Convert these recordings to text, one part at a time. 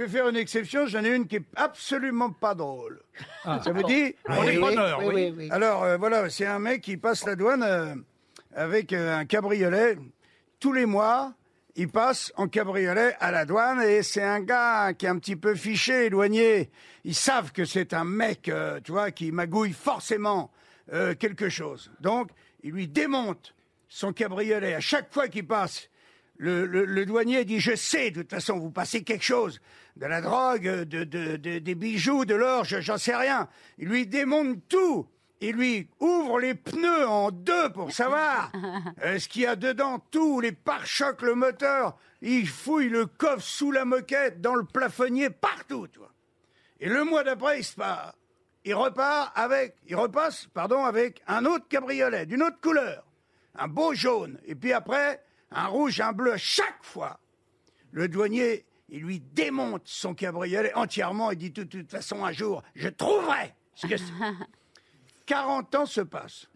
je vais faire une exception, j'en ai une qui est absolument pas drôle. Ah. Ça vous dit On est preneur, oui, oui. oui, oui. Alors euh, voilà, c'est un mec qui passe la douane euh, avec euh, un cabriolet. Tous les mois, il passe en cabriolet à la douane et c'est un gars qui est un petit peu fiché, éloigné. Ils savent que c'est un mec, euh, tu vois, qui magouille forcément euh, quelque chose. Donc, il lui démonte son cabriolet à chaque fois qu'il passe. Le, le- le douanier dit Je sais, de toute façon, vous passez quelque chose. De la drogue, de, de- de- des bijoux, de l'or, je- j'en sais rien. Il lui démonte tout. Il lui ouvre les pneus en deux pour savoir euh, ce qu'il y a dedans, tout, les pare-chocs, le moteur. Il fouille le coffre sous la moquette, dans le plafonnier, partout, tu vois. Et le mois d'après, il se part. Il repart avec, il repasse, pardon, avec un autre cabriolet, d'une autre couleur. Un beau jaune. Et puis après, un rouge, un bleu. Chaque fois, le douanier, il lui démonte son cabriolet entièrement. Il dit, de toute façon, un jour, je trouverai ce que c'est. 40 ans se passent.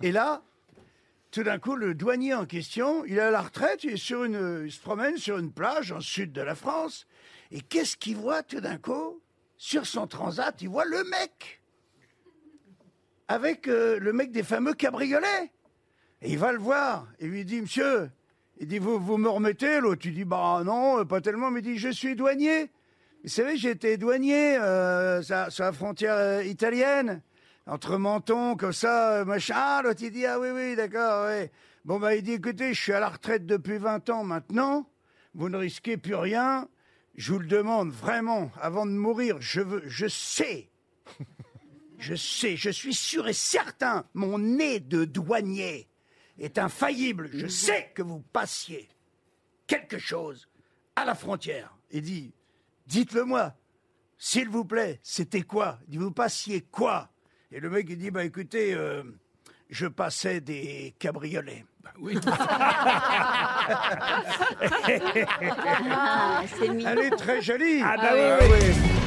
Et là, tout d'un coup, le douanier en question, il est à la retraite, il, est sur une, il se promène sur une plage en sud de la France. Et qu'est-ce qu'il voit tout d'un coup? Sur son transat, il voit le mec. Avec euh, le mec des fameux cabriolets. Et il va le voir. Et lui dit, monsieur, il dit, vous, vous me remettez L'autre, il dit, bah non, pas tellement. Mais il dit, je suis douanier. Vous savez, j'étais douanier euh, sur, sur la frontière euh, italienne, entre Menton, comme ça, euh, machin. Ah, l'autre, il dit, ah oui, oui, d'accord, oui. Bon, bah, il dit, écoutez, je suis à la retraite depuis 20 ans maintenant, vous ne risquez plus rien. Je vous le demande vraiment, avant de mourir, je veux, je sais, je sais, je suis sûr et certain, mon nez de douanier est infaillible. Je sais que vous passiez quelque chose à la frontière. Il dit, dites-le moi, s'il vous plaît, c'était quoi? Il dit, vous passiez quoi? Et le mec, il dit, bah écoutez, euh, je passais des cabriolets. Oui. Ah, c'est mignon. Elle est très jolie. Ah bah oui, oui.